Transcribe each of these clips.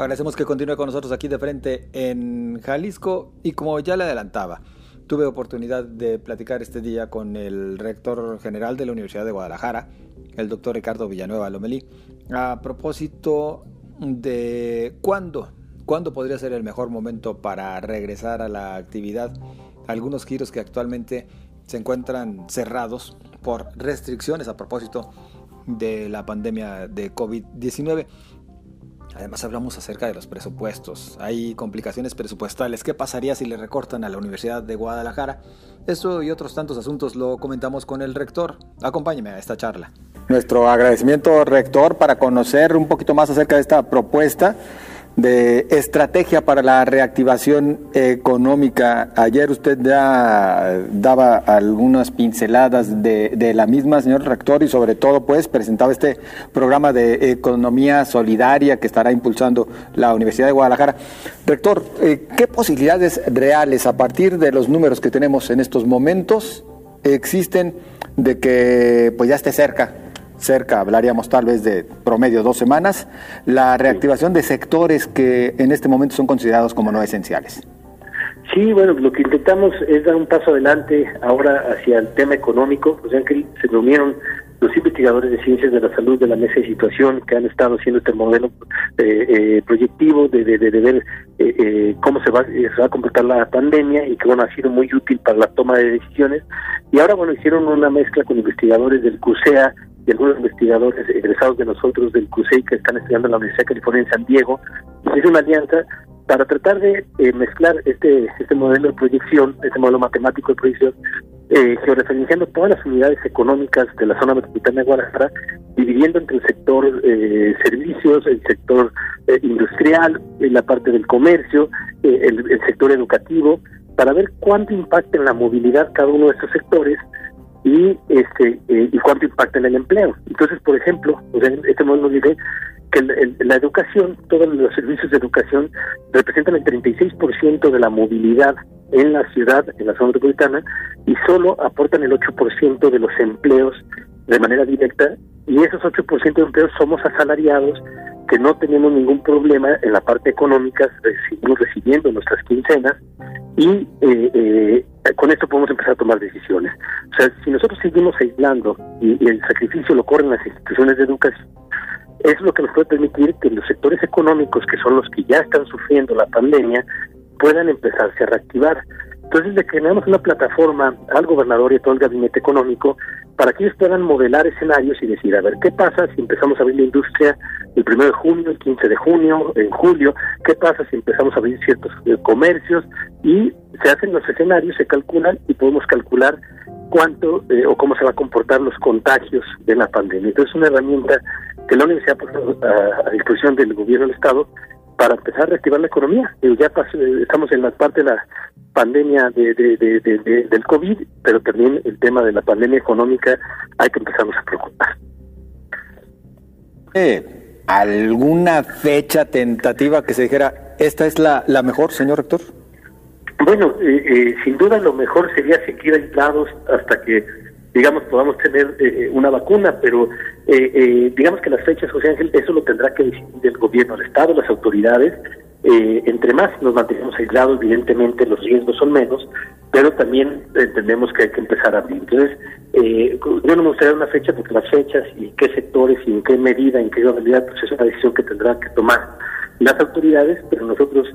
Agradecemos que continúe con nosotros aquí de frente en Jalisco y como ya le adelantaba, tuve oportunidad de platicar este día con el rector general de la Universidad de Guadalajara, el doctor Ricardo Villanueva Lomelí, a propósito de cuándo, cuándo podría ser el mejor momento para regresar a la actividad. Algunos giros que actualmente se encuentran cerrados por restricciones a propósito de la pandemia de COVID-19. Además hablamos acerca de los presupuestos. Hay complicaciones presupuestales. ¿Qué pasaría si le recortan a la Universidad de Guadalajara? Eso y otros tantos asuntos lo comentamos con el rector. Acompáñeme a esta charla. Nuestro agradecimiento, rector, para conocer un poquito más acerca de esta propuesta de estrategia para la reactivación económica. Ayer usted ya daba algunas pinceladas de, de, la misma, señor rector, y sobre todo, pues, presentaba este programa de economía solidaria que estará impulsando la Universidad de Guadalajara. Rector, eh, ¿qué posibilidades reales a partir de los números que tenemos en estos momentos existen de que pues ya esté cerca cerca, hablaríamos tal vez de promedio dos semanas, la reactivación de sectores que en este momento son considerados como no esenciales. Sí, bueno, lo que intentamos es dar un paso adelante ahora hacia el tema económico, o sea que se reunieron los investigadores de ciencias de la salud de la mesa de situación que han estado haciendo este modelo eh, eh, proyectivo de, de, de, ver eh, eh, cómo se va, se va a comportar la pandemia y que bueno ha sido muy útil para la toma de decisiones. Y ahora bueno hicieron una mezcla con investigadores del CUSEA algunos investigadores egresados de nosotros del CUSEI que están estudiando en la Universidad California en San Diego, y hizo una alianza para tratar de eh, mezclar este este modelo de proyección, este modelo matemático de proyección, eh, georreferenciando todas las unidades económicas de la zona metropolitana de Guadalajara, dividiendo entre el sector eh, servicios, el sector eh, industrial, la parte del comercio, eh, el, el sector educativo, para ver cuánto impacta en la movilidad cada uno de estos sectores y este eh, y cuánto impacta en el empleo. Entonces, por ejemplo, o sea, este modelo nos dice que la educación, todos los servicios de educación representan el 36% de la movilidad en la ciudad, en la zona metropolitana, y solo aportan el 8% de los empleos de manera directa, y esos 8% de empleos somos asalariados que no tenemos ningún problema en la parte económica, seguimos recibiendo nuestras quincenas y eh, eh, con esto podemos empezar a tomar decisiones. O sea, si nosotros seguimos aislando y, y el sacrificio lo corren las instituciones de educación, es lo que nos puede permitir que los sectores económicos, que son los que ya están sufriendo la pandemia, puedan empezarse a reactivar. Entonces le creamos una plataforma al gobernador y a todo el gabinete económico para que ellos puedan modelar escenarios y decir, a ver, ¿qué pasa si empezamos a abrir la industria el primero de junio, el 15 de junio, en julio? ¿Qué pasa si empezamos a abrir ciertos eh, comercios? Y se hacen los escenarios, se calculan y podemos calcular cuánto eh, o cómo se va a comportar los contagios de la pandemia. Entonces es una herramienta que la universidad ha a, a disposición del gobierno del Estado para empezar a reactivar la economía. Ya pasó, estamos en la parte de la pandemia de, de, de, de, del COVID, pero también el tema de la pandemia económica hay que empezarnos a preocupar. Eh, ¿Alguna fecha tentativa que se dijera, esta es la, la mejor, señor rector? Bueno, eh, eh, sin duda lo mejor sería seguir aislados hasta que, digamos, podamos tener eh, una vacuna, pero eh, eh, digamos que las fechas, José Ángel, eso lo tendrá que decidir el gobierno, el Estado, las autoridades. Eh, entre más nos mantenemos aislados, evidentemente los riesgos son menos, pero también entendemos que hay que empezar a abrir. Entonces, eh, yo no me gustaría una fecha porque las fechas y qué sectores y en qué medida, en qué modalidad, pues es una decisión que tendrán que tomar las autoridades, pero nosotros,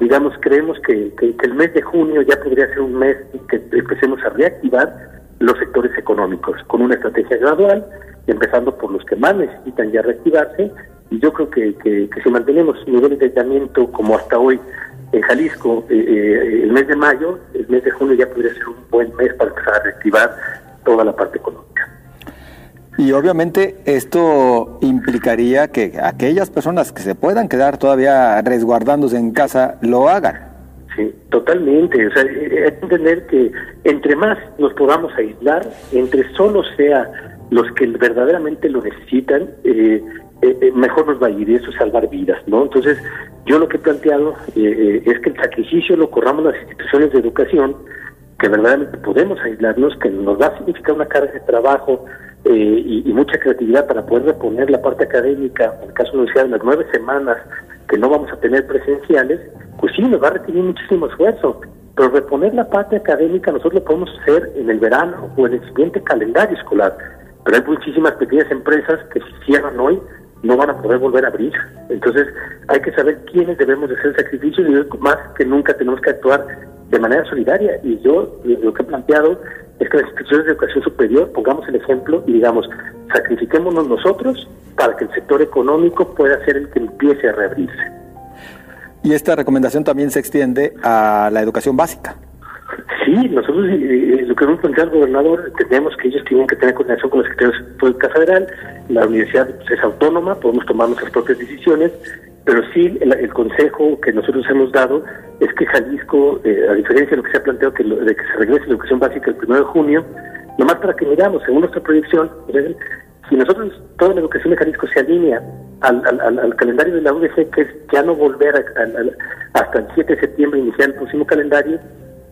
digamos, creemos que, que, que el mes de junio ya podría ser un mes que empecemos a reactivar los sectores económicos con una estrategia gradual, empezando por los que más necesitan ya reactivarse, y yo creo que, que, que si mantenemos niveles de aislamiento como hasta hoy en Jalisco, eh, eh, el mes de mayo, el mes de junio ya podría ser un buen mes para empezar a reactivar toda la parte económica. Y obviamente esto implicaría que aquellas personas que se puedan quedar todavía resguardándose en casa lo hagan. Sí, totalmente. O sea, hay que entender que entre más nos podamos aislar, entre solo sea los que verdaderamente lo necesitan, eh, eh, mejor nos va a ir y eso es salvar vidas, ¿no? Entonces, yo lo que he planteado eh, es que el sacrificio lo corramos las instituciones de educación, que verdaderamente podemos aislarnos, que nos va a significar una carga de trabajo y, y, mucha creatividad para poder reponer la parte académica, en el caso universidad, las nueve semanas que no vamos a tener presenciales, pues sí, nos va a requerir muchísimo esfuerzo. Pero reponer la parte académica nosotros lo podemos hacer en el verano o en el siguiente calendario escolar. Pero hay muchísimas pequeñas empresas que cierran hoy no van a poder volver a abrir. Entonces hay que saber quiénes debemos de hacer sacrificios y más que nunca tenemos que actuar de manera solidaria. Y yo lo que he planteado es que las instituciones de educación superior pongamos el ejemplo y digamos, sacrifiquémonos nosotros para que el sector económico pueda ser el que empiece a reabrirse. Y esta recomendación también se extiende a la educación básica. Sí, nosotros eh, eh, lo que hemos planteado al gobernador, entendemos que ellos tienen que tener coordinación con los secretarios de Federal, la universidad es autónoma, podemos tomar nuestras propias decisiones, pero sí el, consejo que nosotros hemos dado es que Jalisco, eh, a diferencia de lo que se ha planteado que de que se regrese la educación básica el 1 de junio, nomás para que miramos, según nuestra proyección, si nosotros, toda la educación de Jalisco se alinea al, calendario de la UDC, que es ya no volver hasta el 7 de septiembre iniciar el próximo calendario,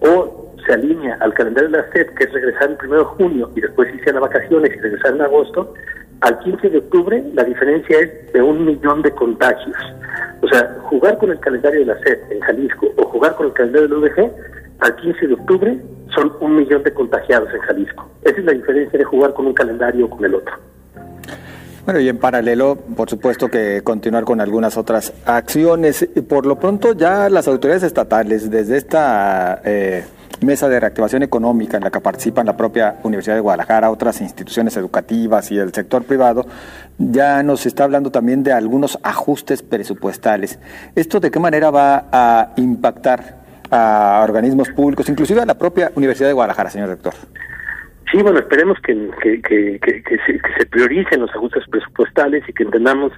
o alinea al calendario de la SED, que es regresar el 1 de junio y después irse a las vacaciones y regresar en agosto, al 15 de octubre la diferencia es de un millón de contagios. O sea, jugar con el calendario de la SED en Jalisco o jugar con el calendario de la UDG, al 15 de octubre son un millón de contagiados en Jalisco. Esa es la diferencia de jugar con un calendario o con el otro. Bueno, y en paralelo, por supuesto que continuar con algunas otras acciones. Por lo pronto, ya las autoridades estatales, desde esta eh, mesa de reactivación económica en la que participan la propia Universidad de Guadalajara, otras instituciones educativas y el sector privado, ya nos está hablando también de algunos ajustes presupuestales. ¿Esto de qué manera va a impactar a organismos públicos, inclusive a la propia Universidad de Guadalajara, señor rector? Sí, bueno, esperemos que, que, que, se, prioricen los ajustes presupuestales y que entendamos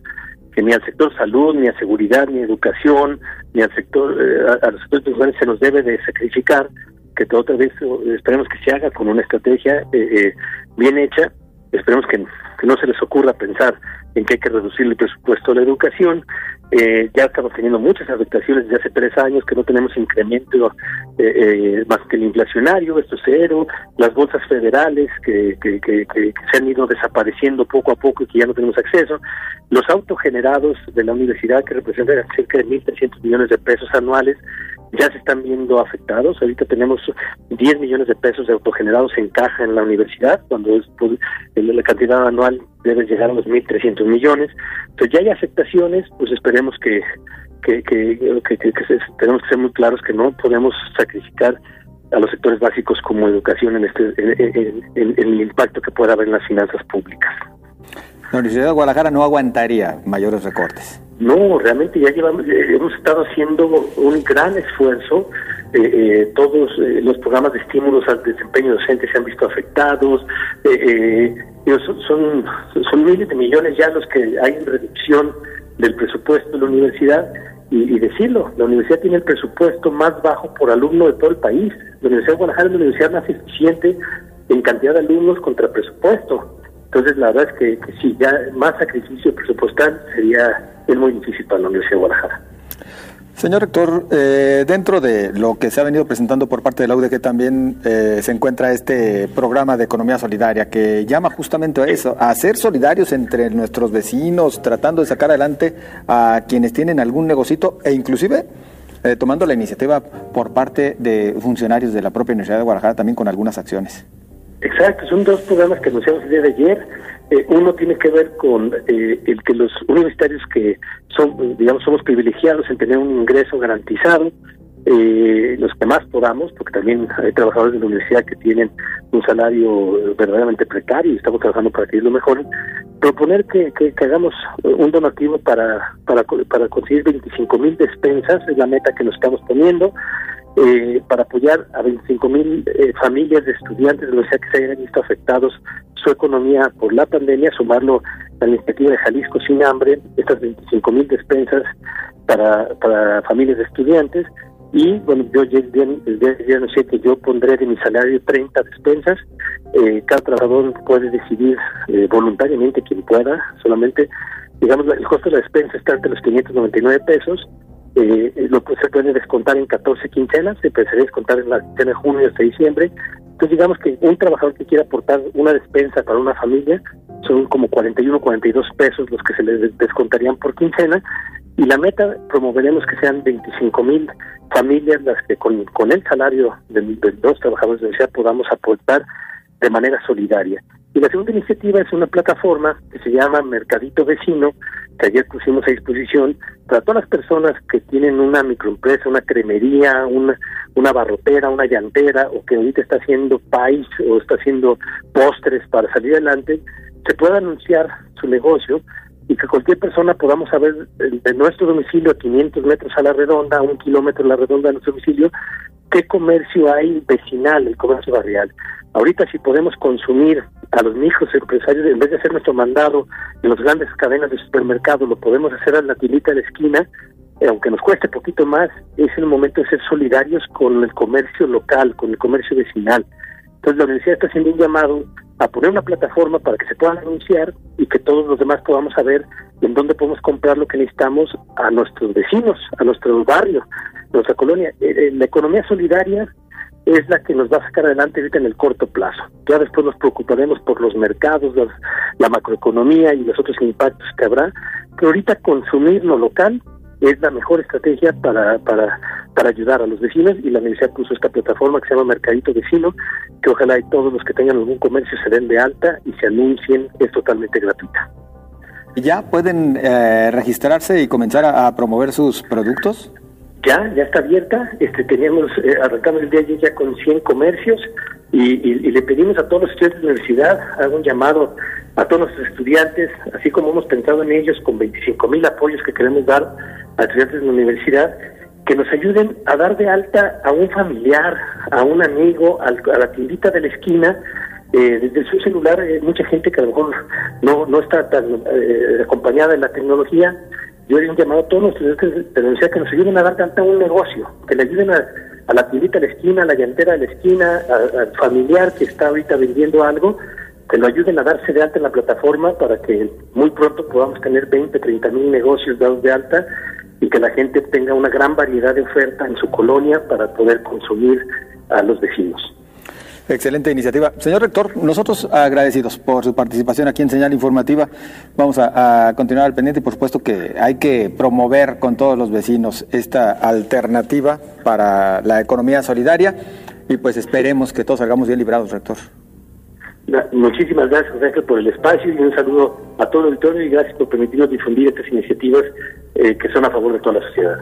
que ni al sector salud, ni a seguridad, ni a educación, ni al sector, eh, a, los sectores se nos debe de sacrificar, que otra vez eh, esperemos que se haga con una estrategia eh, bien hecha, esperemos que, que no se les ocurra pensar en que hay que reducir el presupuesto de la educación. Eh, ya estamos teniendo muchas afectaciones desde hace tres años que no tenemos incremento eh, eh, más que el inflacionario, esto es cero, las bolsas federales que, que, que, que, se han ido desapareciendo poco a poco y que ya no tenemos acceso, los autogenerados de la universidad que representan cerca de 1.300 millones de pesos anuales, ya se están viendo afectados. Ahorita tenemos 10 millones de pesos de autogenerados en caja en la universidad, cuando es, pues, la cantidad anual debe llegar a los 1.300 millones. Entonces ya hay afectaciones, pues esperemos que, que, que, que, tenemos que ser muy claros que no podemos sacrificar a los sectores básicos como educación en, este, en el impacto que pueda haber en las finanzas públicas. La Universidad de Guadalajara no aguantaría mayores recortes. No, realmente ya llevamos, hemos estado haciendo un gran esfuerzo. Eh, eh, todos eh, los programas de estímulos al desempeño docente se han visto afectados. son, son miles de millones ya los que hay en reducción del presupuesto de la universidad. Y, decirlo, la universidad tiene el presupuesto más bajo por alumno de todo el país. La Universidad de Guadalajara es la universidad más eficiente en cantidad de alumnos contra presupuesto. Entonces, la verdad es que, sí, ya más sacrificio presupuestal sería es muy difícil para la Universidad de Guadalajara. Señor rector, eh, dentro de lo que se ha venido presentando por parte de la UDG también eh, se encuentra este programa de economía solidaria que llama justamente a eso, a ser solidarios entre nuestros vecinos, tratando de sacar adelante a quienes tienen algún negocito e inclusive eh, tomando la iniciativa por parte de funcionarios de la propia Universidad de Guadalajara también con algunas acciones. Exacto, son dos programas que anunciamos el día de ayer. Eh, uno tiene que ver con eh, el que los universitarios que son, digamos, somos privilegiados en tener un ingreso garantizado, eh, los que más podamos, porque también hay trabajadores de la universidad que tienen un salario verdaderamente precario y estamos trabajando para que lo mejoren, proponer que, que, hagamos un donativo para, para, para conseguir 25 mil despensas, es la meta que nos estamos poniendo, eh, para apoyar a 25 mil eh, familias de estudiantes de universidad que se hayan visto afectados su economía por la pandemia, sumarlo a la iniciativa de Jalisco sin hambre, estas 25 mil despensas para, familias de estudiantes. Y bueno, yo ya, ya, no sé que yo pondré de mi salario 30 despensas. Eh, cada trabajador puede decidir eh, voluntariamente quien pueda, solamente, digamos, el costo de la despensa está entre los 599 pesos eh, lo que se puede descontar en 14 quincenas, se puede descontar en la quincena de junio hasta diciembre. Entonces digamos que un trabajador que quiera aportar una despensa para una familia son como 41, 42 pesos los que se les descontarían por quincena Y la meta promoveremos que sean 25 mil familias las que con, el salario de, de los trabajadores de la podamos aportar de manera solidaria. Y la segunda iniciativa es una plataforma que se llama Mercadito Vecino, que ayer pusimos a disposición para todas las personas que tienen una microempresa, una cremería, una, una barrotera, una llantera, o que ahorita está haciendo país o está haciendo postres para salir adelante, se pueda anunciar su negocio y que cualquier persona podamos saber de nuestro domicilio a 500 metros a la redonda, a un kilómetro a la redonda de nuestro domicilio, qué comercio hay vecinal, el comercio barrial. Ahorita si podemos consumir a los hijos empresarios, en vez de hacer nuestro mandado en las grandes cadenas de supermercados, lo podemos hacer a la tilita de la esquina, eh, aunque nos cueste poquito más, es el momento de ser solidarios con el comercio local, con el comercio vecinal. Entonces la universidad está haciendo un llamado a poner una plataforma para que se puedan anunciar y que todos los demás podamos saber en dónde podemos comprar lo que necesitamos a nuestros vecinos, a nuestro barrio, nuestra colonia. Eh, eh, la economía solidaria es la que nos va a sacar adelante ahorita en el corto plazo. Ya después nos preocuparemos por los mercados, la macroeconomía y los otros impactos que habrá, pero ahorita consumir lo local es la mejor estrategia para, para, para ayudar a los vecinos y la universidad puso esta plataforma que se llama Mercadito Vecino, que ojalá y todos los que tengan algún comercio se den de alta y se anuncien, es totalmente gratuita. ¿Ya pueden eh, registrarse y comenzar a promover sus productos? Ya, ya está abierta. Este, teníamos, eh, arrancamos el día ayer ya con 100 comercios y, le pedimos a todos los estudiantes de la universidad, hago un llamado a todos nuestros estudiantes, así como hemos pensado en ellos con 25 mil apoyos que queremos dar a estudiantes de la universidad, que nos ayuden a dar de alta a un familiar, a un amigo, a la tiendita de la esquina, eh, desde su celular, eh, mucha gente que a lo mejor no, no está tan eh, acompañada en la tecnología, yo haría un llamado a todos los estudiantes de que nos ayuden a dar tanta un negocio, que le ayuden a, la tiendita de la esquina, a la llantera de la esquina, al familiar que está ahorita vendiendo algo, que lo ayuden a darse de alta en la plataforma para que muy pronto podamos tener 20, 30 mil negocios dados de alta y que la gente tenga una gran variedad de oferta en su colonia para poder consumir a los vecinos. Excelente iniciativa. Señor rector, nosotros agradecidos por su participación aquí en Señal Informativa. Vamos a, continuar al pendiente y por supuesto que hay que promover con todos los vecinos esta alternativa para la economía solidaria y pues esperemos que todos salgamos bien librados, rector. Muchísimas gracias, Ángel, por el espacio y un saludo a todo el auditorio y gracias por permitirnos difundir estas iniciativas eh, que son a favor de toda la sociedad.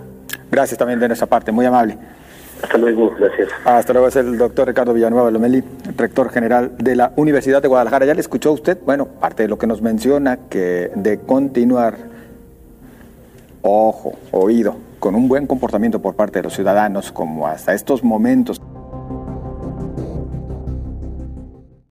Gracias también de nuestra parte, muy amable. Hasta luego, gracias. Hasta luego, es el doctor Ricardo Villanueva Lomeli, rector general de la Universidad de Guadalajara. ¿Ya le escuchó usted? Bueno, parte de lo que nos menciona que de continuar, ojo, oído, con un buen comportamiento por parte de los ciudadanos, como hasta estos momentos.